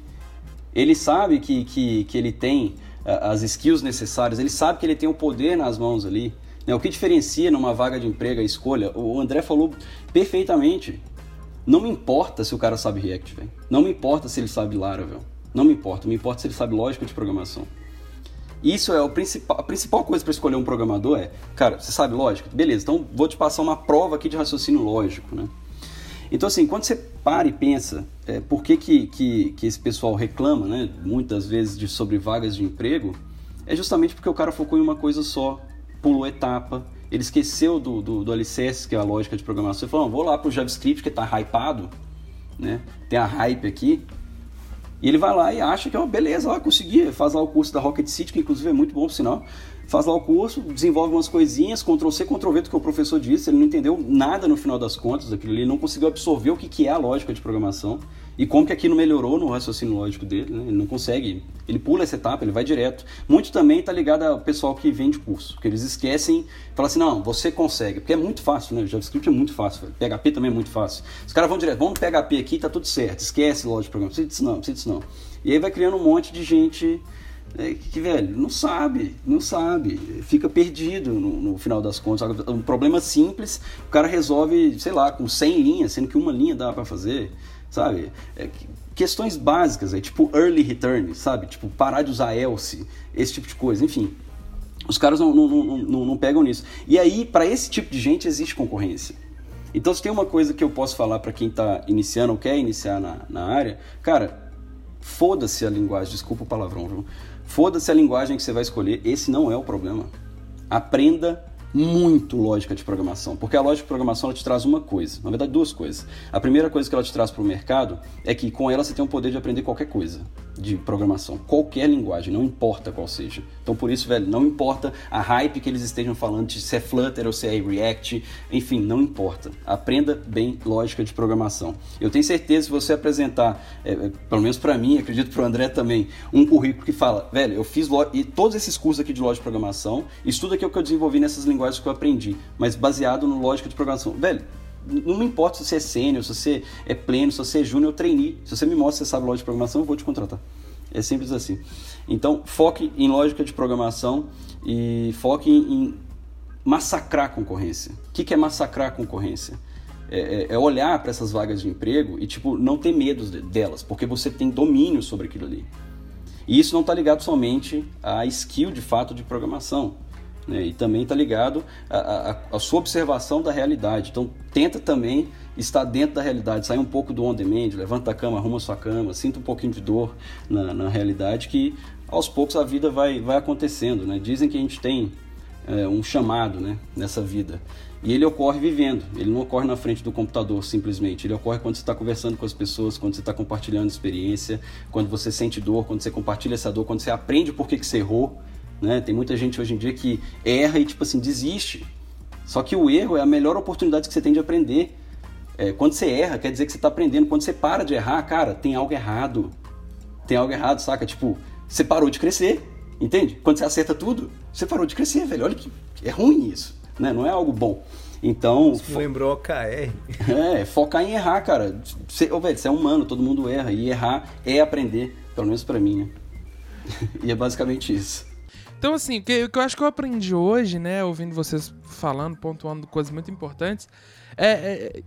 Ele sabe que, que, que ele tem as skills necessárias, ele sabe que ele tem o poder nas mãos ali. Né? O que diferencia numa vaga de emprego a escolha, o André falou perfeitamente. Não me importa se o cara sabe React, velho. Não me importa se ele sabe Laravel. Não me importa, me importa se ele sabe lógica de programação. Isso é o principal, a principal coisa para escolher um programador é, cara, você sabe lógica? Beleza, então vou te passar uma prova aqui de raciocínio lógico, né? Então, assim, quando você para e pensa é, por que, que, que, que, esse pessoal reclama, né, muitas vezes de, sobre vagas de emprego, é justamente porque o cara focou em uma coisa só, pulou etapa, ele esqueceu do, do, do alicerce, que é a lógica de programação, e falou, vou lá para o JavaScript, que está hypado, né, tem a hype aqui, e ele vai lá e acha que, ó, beleza, ó, consegui, faz lá o curso da Rocket City, que inclusive é muito bom, sinal. faz lá o curso, desenvolve umas coisinhas, Ctrl-C, Ctrl-V do que o professor disse, ele não entendeu nada no final das contas ele não conseguiu absorver o que, que é a lógica de programação e como que aquilo melhorou no raciocínio lógico dele, né? ele não consegue, ele pula essa etapa, ele vai direto. Muito também está ligado ao pessoal que vende curso, que eles esquecem, falam assim, não, você consegue, porque é muito fácil, né, JavaScript é muito fácil, PHP também é muito fácil. Os caras vão direto, vamos PHP aqui, tá tudo certo, esquece lógica de programação, não precisa disso não, precisa disso não. E aí vai criando um monte de gente é, que, velho, não sabe, não sabe, fica perdido no, no, final das contas. Um problema simples, o cara resolve, sei lá, com 100 linhas, sendo que uma linha dá para fazer, sabe? É, questões básicas, é, tipo early return, sabe? Tipo, parar de usar else, esse tipo de coisa, enfim. Os caras não, não, não, não, pegam nisso. E aí, para esse tipo de gente, existe concorrência. Então, se tem uma coisa que eu posso falar para quem está iniciando ou quer iniciar na, na área, cara, foda-se a linguagem, desculpa o palavrão? Foda-se a linguagem que você vai escolher, esse não é o problema. Aprenda muito lógica de programação, porque a lógica de programação ela te traz uma coisa, na verdade duas coisas. A primeira coisa que ela te traz para o mercado é que com ela você tem o poder de aprender qualquer coisa de programação, qualquer linguagem, não importa qual seja. Então por isso, velho, não importa a hype que eles estejam falando de se é Flutter ou se é React, enfim, não importa. Aprenda bem lógica de programação. Eu tenho certeza se você apresentar, é, é pelo menos para mim, acredito para o André também, um currículo que fala, velho, eu fiz e todos esses cursos aqui de lógica de programação, isso tudo aqui é o que eu desenvolvi nessas linguagens que eu aprendi, mas baseado no lógica de programação. Velho, não me importa se você é sênior, se você é pleno, se você é júnior, eu treinei. Se você me mostra que você sabe lógica de programação, eu vou te contratar. É simples assim. Então, foque em lógica de programação e foque em, massacrar a concorrência. O que, que é massacrar a concorrência? É, é, é olhar para essas vagas de emprego e tipo não ter medo delas, porque você tem domínio sobre aquilo ali. E isso não está ligado somente à skill de fato de programação. Né? E também está ligado à, sua observação da realidade. Então, tenta também estar dentro da realidade, sair um pouco do on-demand, levanta a cama, arruma a sua cama, sinta um pouquinho de dor na, na realidade, que aos poucos a vida vai, vai acontecendo. Né? Dizem que a gente tem é, um chamado né, nessa vida. E ele ocorre vivendo, ele não ocorre na frente do computador simplesmente. Ele ocorre quando você está conversando com as pessoas, quando você está compartilhando experiência, quando você sente dor, quando você compartilha essa dor, quando você aprende por que, que você errou. Né? Tem muita gente hoje em dia que erra e, tipo assim, desiste. Só que o erro é a melhor oportunidade que você tem de aprender. É, quando você erra, quer dizer que você está aprendendo. Quando você para de errar, cara, tem algo errado. Tem algo errado, saca? Tipo, você parou de crescer, entende? Quando você acerta tudo, você parou de crescer, velho. Olha que é ruim isso, né? Não é algo bom. Então. Isso lembrou KR. (laughs) É, focar em errar, cara. Você, oh, velho, você é humano, todo mundo erra. E errar é aprender, pelo menos para mim, né? (laughs) e é basicamente isso. Então, assim, o que, o que eu acho que eu aprendi hoje, né, ouvindo vocês falando, pontuando coisas muito importantes, é,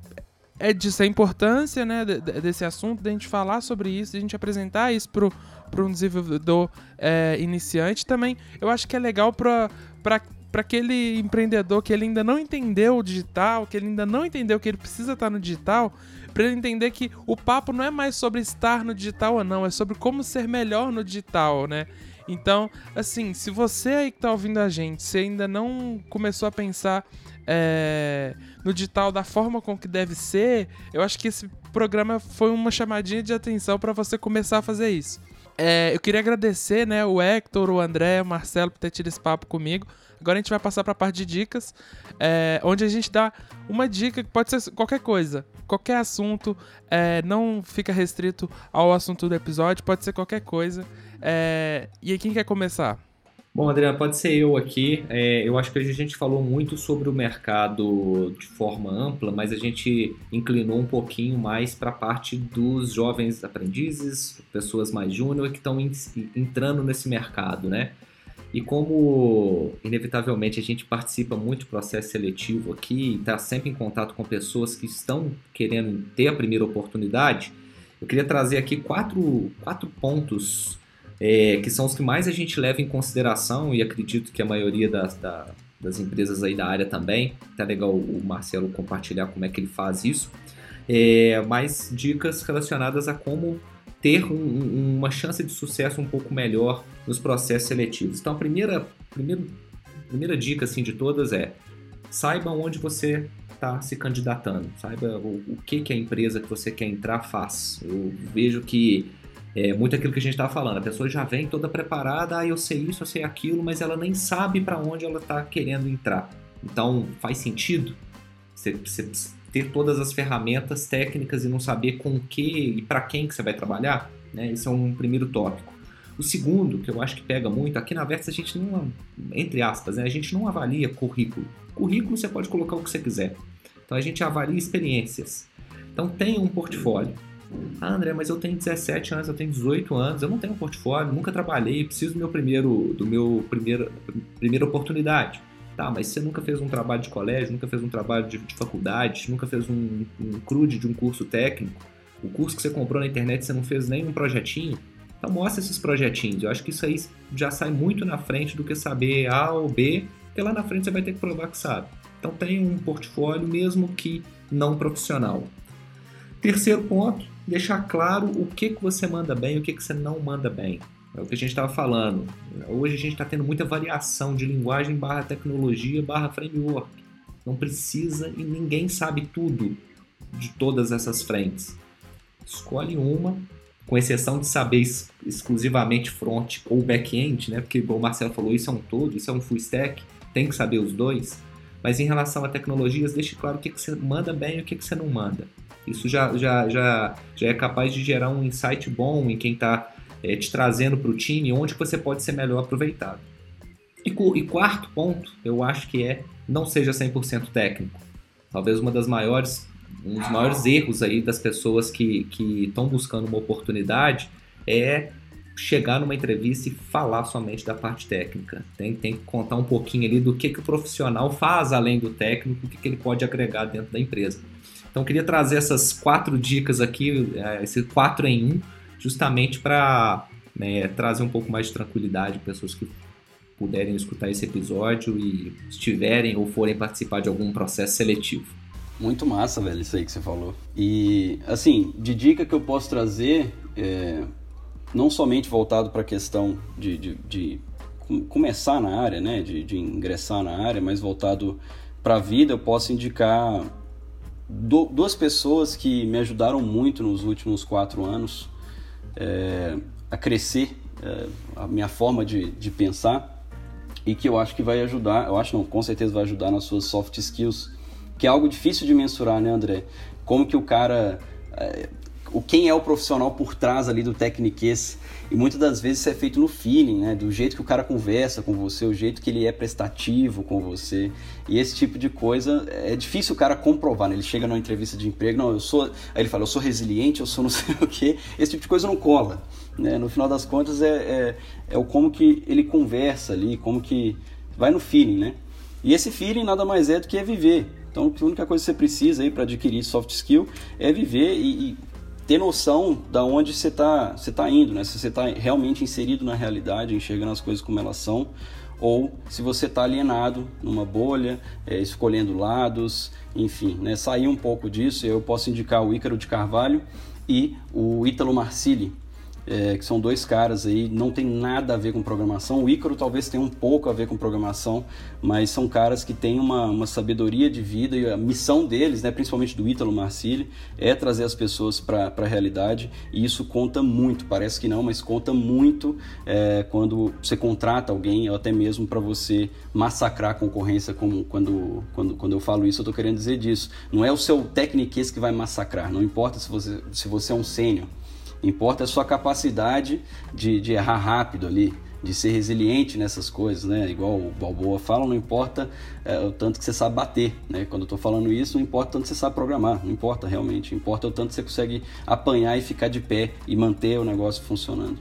é, é disso, a importância, né, desse assunto, da gente falar sobre isso, da gente apresentar isso pro, pro um desenvolvedor é, iniciante também. Eu acho que é legal para para aquele empreendedor que ele ainda não entendeu o digital, que ele ainda não entendeu que ele precisa estar no digital, para ele entender que o papo não é mais sobre estar no digital ou não, é sobre como ser melhor no digital, né? Então, assim, se você aí que tá ouvindo a gente, se ainda não começou a pensar é, no digital da forma com que deve ser, eu acho que esse programa foi uma chamadinha de atenção para você começar a fazer isso. É, eu queria agradecer, né, o Hector, o André, o Marcelo por ter tido esse papo comigo. Agora a gente vai passar para a parte de dicas, é, onde a gente dá uma dica que pode ser qualquer coisa, qualquer assunto, é, não fica restrito ao assunto do episódio, pode ser qualquer coisa. É, e aí, quem quer começar? Bom, Adriano, pode ser eu aqui. É, eu acho que a gente falou muito sobre o mercado de forma ampla, mas a gente inclinou um pouquinho mais para a parte dos jovens aprendizes, pessoas mais júnior que estão entrando nesse mercado, né? E como, inevitavelmente, a gente participa muito do processo seletivo aqui, está sempre em contato com pessoas que estão querendo ter a primeira oportunidade, eu queria trazer aqui quatro, quatro pontos é, que são os que mais a gente leva em consideração e acredito que a maioria das, da, das empresas aí da área também. Tá legal o Marcelo compartilhar como é que ele faz isso. É, mais dicas relacionadas a como ter um, uma chance de sucesso um pouco melhor nos processos seletivos. Então a primeira, primeira, primeira dica assim, de todas é saiba onde você está se candidatando, saiba o, o, que, que a empresa que você quer entrar faz. Eu vejo que é muito aquilo que a gente estava falando. A pessoa já vem toda preparada, ah, eu sei isso, eu sei aquilo, mas ela nem sabe para onde ela está querendo entrar. Então, faz sentido você, você, ter todas as ferramentas técnicas e não saber com que e para quem que você vai trabalhar? Né? Esse é um primeiro tópico. O segundo, que eu acho que pega muito, aqui na Versa a gente não, entre aspas, né, a gente não avalia currículo. Currículo você pode colocar o que você quiser. Então a gente avalia experiências. Então tenha um portfólio. Ah, André, mas eu tenho 17 anos, eu tenho 18 anos, eu não tenho um portfólio, nunca trabalhei, preciso do meu primeiro, do meu primeiro, primeira oportunidade. Tá, mas você nunca fez um trabalho de colégio, nunca fez um trabalho de, de faculdade, nunca fez um, um crude de um curso técnico. O curso que você comprou na internet você não fez nem um projetinho. Então mostra esses projetinhos. Eu acho que isso aí já sai muito na frente do que saber A ou B, porque lá na frente você vai ter que provar que sabe. Então tem um portfólio mesmo que não profissional. Terceiro ponto, deixar claro o que, que você manda bem e o que, que você não manda bem. É o que a gente estava falando. Hoje a gente está tendo muita variação de linguagem barra tecnologia barra framework. Não precisa e ninguém sabe tudo de todas essas frentes. Escolhe uma, com exceção de saber exclusivamente front ou back-end, né? Porque o Marcelo falou, isso é um todo, isso é um full stack, tem que saber os dois. Mas em relação a tecnologias, deixe claro o que, que você manda bem e o que, que você não manda. Isso já, já, já, já é capaz de gerar um insight bom em quem está é, te trazendo para o time, onde você pode ser melhor aproveitado. E, e quarto ponto, eu acho que é não seja 100% técnico. Talvez uma das maiores, um dos maiores erros aí das pessoas que estão buscando uma oportunidade é chegar numa entrevista e falar somente da parte técnica. Tem, tem que contar um pouquinho ali do que, que o profissional faz além do técnico, o que, que ele pode agregar dentro da empresa. Então, queria trazer essas quatro dicas aqui, é, esse quatro em um, justamente para né, trazer um pouco mais de tranquilidade para pessoas que puderem escutar esse episódio e estiverem ou forem participar de algum processo seletivo. Muito massa, velho, isso aí que você falou. E, assim, de dica que eu posso trazer, é, não somente voltado para a questão de, de, de, começar na área, né, de, de ingressar na área, mas voltado para a vida, eu posso indicar do, duas pessoas que me ajudaram muito nos últimos quatro anos é, a crescer é, a minha forma de, de pensar e que eu acho que vai ajudar, eu acho não, com certeza vai ajudar nas suas soft skills, que é algo difícil de mensurar, né, André? Como que o cara é, o quem é o profissional por trás ali do tecniquez. E muitas das vezes isso é feito no feeling, né? Do jeito que o cara conversa com você, o jeito que ele é prestativo com você. E esse tipo de coisa é difícil o cara comprovar, né? Ele chega numa entrevista de emprego, não, eu sou. Aí ele fala, eu sou resiliente, eu sou não (laughs) sei o quê. Esse tipo de coisa não cola. Né? No final das contas é, é, é o como que ele conversa ali, como que. Vai no feeling, né? E esse feeling nada mais é do que é viver. Então, a única coisa que você precisa aí para adquirir soft skill é viver e, e ter noção da onde você está você tá indo, né? Se você está realmente inserido na realidade, enxergando as coisas como elas são, ou se você está alienado numa bolha, é, escolhendo lados, enfim, né? Sair um pouco disso, eu posso indicar o Ícaro de Carvalho e o Ítalo Marcilli, é, que são dois caras aí, não tem nada a ver com programação. O Ícaro talvez tenha um pouco a ver com programação, mas são caras que têm uma, uma sabedoria de vida e a missão deles, né, principalmente do Ítalo Marcilli, é trazer as pessoas para a realidade e isso conta muito. Parece que não, mas conta muito é, quando você contrata alguém ou até mesmo para você massacrar a concorrência, como quando, quando, quando eu falo isso, eu estou querendo dizer disso. Não é o seu técnico que vai massacrar, não importa se você, se você é um sênior. Importa a sua capacidade de, de errar rápido ali, de ser resiliente nessas coisas, né? Igual o Balboa fala, não importa é, o tanto que você sabe bater, né? Quando eu estou falando isso, não importa o tanto que você sabe programar, não importa realmente, importa o tanto que você consegue apanhar e ficar de pé e manter o negócio funcionando.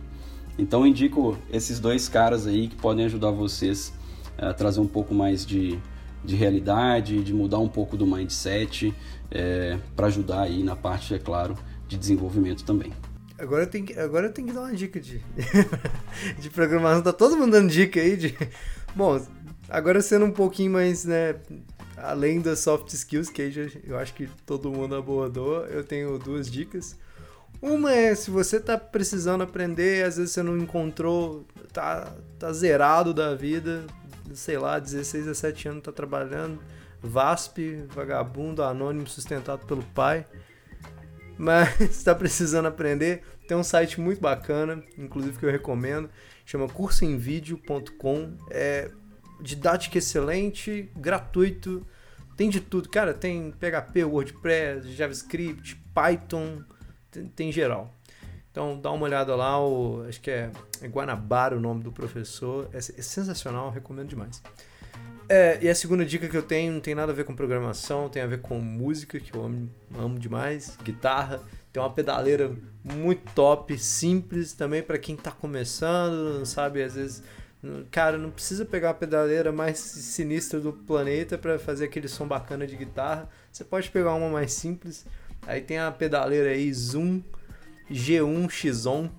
Então eu indico esses dois caras aí que podem ajudar vocês a trazer um pouco mais de, de realidade, de mudar um pouco do mindset, é, para ajudar aí na parte, é claro, de desenvolvimento também. Agora eu tenho que, agora eu tenho que dar uma dica de, (laughs) de programação. Tá todo mundo dando dica aí de. Bom, agora sendo um pouquinho mais, né? Além das soft skills, que já, eu acho que todo mundo abordou, eu tenho duas dicas. Uma é se você tá precisando aprender, às vezes você não encontrou, tá, tá zerado da vida, sei lá, 16, 17 anos tá trabalhando, VASP, vagabundo, anônimo, sustentado pelo pai mas (laughs) está precisando aprender, tem um site muito bacana, inclusive que eu recomendo, chama cursoemvideo.com. É didática excelente, gratuito, tem de tudo. Cara, tem PHP, WordPress, JavaScript, Python, tem, tem geral. Então dá uma olhada lá, o, acho que é, é Guanabara o nome do professor. É, é sensacional, recomendo demais. É, e a segunda dica que eu tenho não tem nada a ver com programação, tem a ver com música, que eu amo, amo demais, guitarra. Tem uma pedaleira muito top, simples também para quem tá começando, não sabe, às vezes, cara, não precisa pegar a pedaleira mais sinistra do planeta para fazer aquele som bacana de guitarra. Você pode pegar uma mais simples. Aí tem a pedaleira aí Zoom G1X-On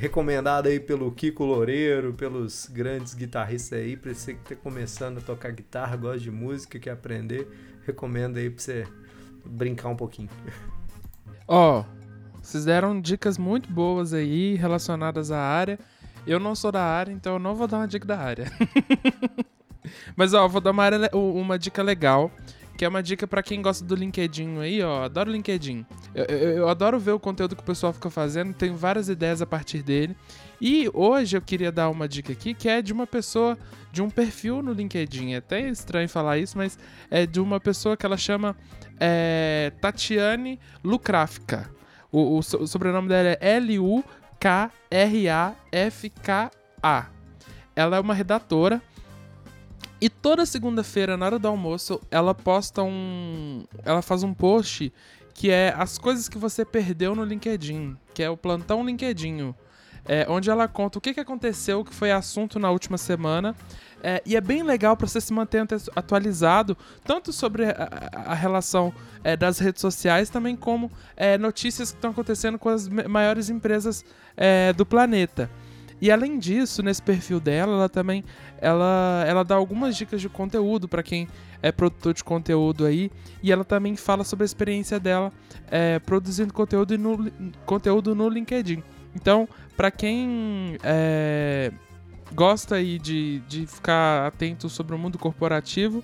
recomendada aí pelo Kiko Loureiro, pelos grandes guitarristas aí, para você que tá começando a tocar guitarra, gosta de música, quer aprender, recomendo aí para você brincar um pouquinho. (laughs) Ó, oh, vocês deram dicas muito boas aí relacionadas à área. Eu não sou da área, então eu não vou dar uma dica da área. (laughs) Mas ó, vou dar uma, área, uma dica legal que é uma dica para quem gosta do LinkedIn aí, ó. Adoro o LinkedIn. Eu, eu, eu, adoro ver o conteúdo que o pessoal fica fazendo, tenho várias ideias a partir dele. E hoje eu queria dar uma dica aqui que é de uma pessoa, de um perfil no LinkedIn. É até estranho falar isso, mas é de uma pessoa que ela chama é, Tatiane Lucrafka. O, o, o sobrenome dela é L-U-K-R-A-F-K-A. Ela é uma redatora e toda segunda-feira, na hora do almoço, ela posta um. Ela faz um post que é as coisas que você perdeu no LinkedIn, que é o plantão LinkedIn. É, onde ela conta o que, que aconteceu, que foi assunto na última semana. É, e é bem legal para você se manter atualizado, tanto sobre a, a relação é, das redes sociais, também como é, notícias que estão acontecendo com as maiores empresas é, do planeta. E além disso, nesse perfil dela, ela também ela, ela dá algumas dicas de conteúdo para quem é produtor de conteúdo aí. E ela também fala sobre a experiência dela é, produzindo conteúdo no, conteúdo no LinkedIn. Então, para quem é, gosta aí de, de ficar atento sobre o mundo corporativo,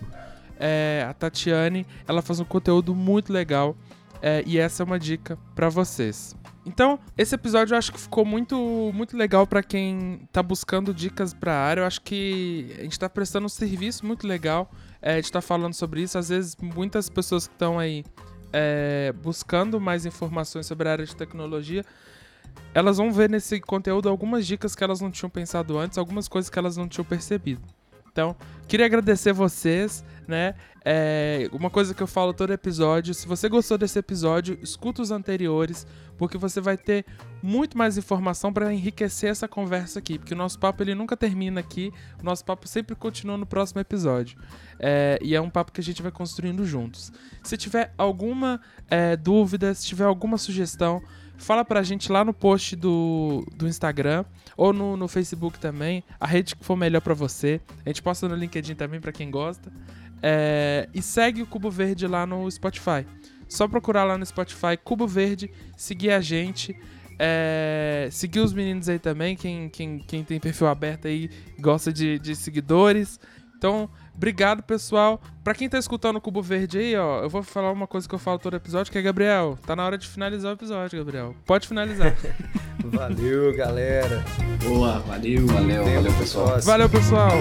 é, a Tatiane ela faz um conteúdo muito legal. É, e essa é uma dica para vocês. Então, esse episódio eu acho que ficou muito, muito legal para quem tá buscando dicas para a área. Eu acho que a gente tá prestando um serviço muito legal é, de estar tá falando sobre isso. Às vezes, muitas pessoas que estão aí é, buscando mais informações sobre a área de tecnologia, elas vão ver nesse conteúdo algumas dicas que elas não tinham pensado antes, algumas coisas que elas não tinham percebido. Então, queria agradecer vocês, né? É, uma coisa que eu falo todo episódio, se você gostou desse episódio, escuta os anteriores, porque você vai ter muito mais informação para enriquecer essa conversa aqui, porque o nosso papo ele nunca termina aqui, o nosso papo sempre continua no próximo episódio. É, e é um papo que a gente vai construindo juntos. Se tiver alguma é, dúvida, se tiver alguma sugestão, fala pra gente lá no post do, do Instagram ou no, no Facebook também, a rede que for melhor para você. A gente posta no LinkedIn também para quem gosta. É, e segue o Cubo Verde lá no Spotify. Só procurar lá no Spotify Cubo Verde, seguir a gente. É, seguir os meninos aí também, quem, quem, quem tem perfil aberto aí gosta de, de seguidores. Então, obrigado, pessoal. Para quem tá escutando o Cubo Verde aí, ó, eu vou falar uma coisa que eu falo todo episódio, que é Gabriel, tá na hora de finalizar o episódio, Gabriel. Pode finalizar. (laughs) valeu, galera. Boa, valeu. Valeu, valeu, pessoal. Valeu, pessoal.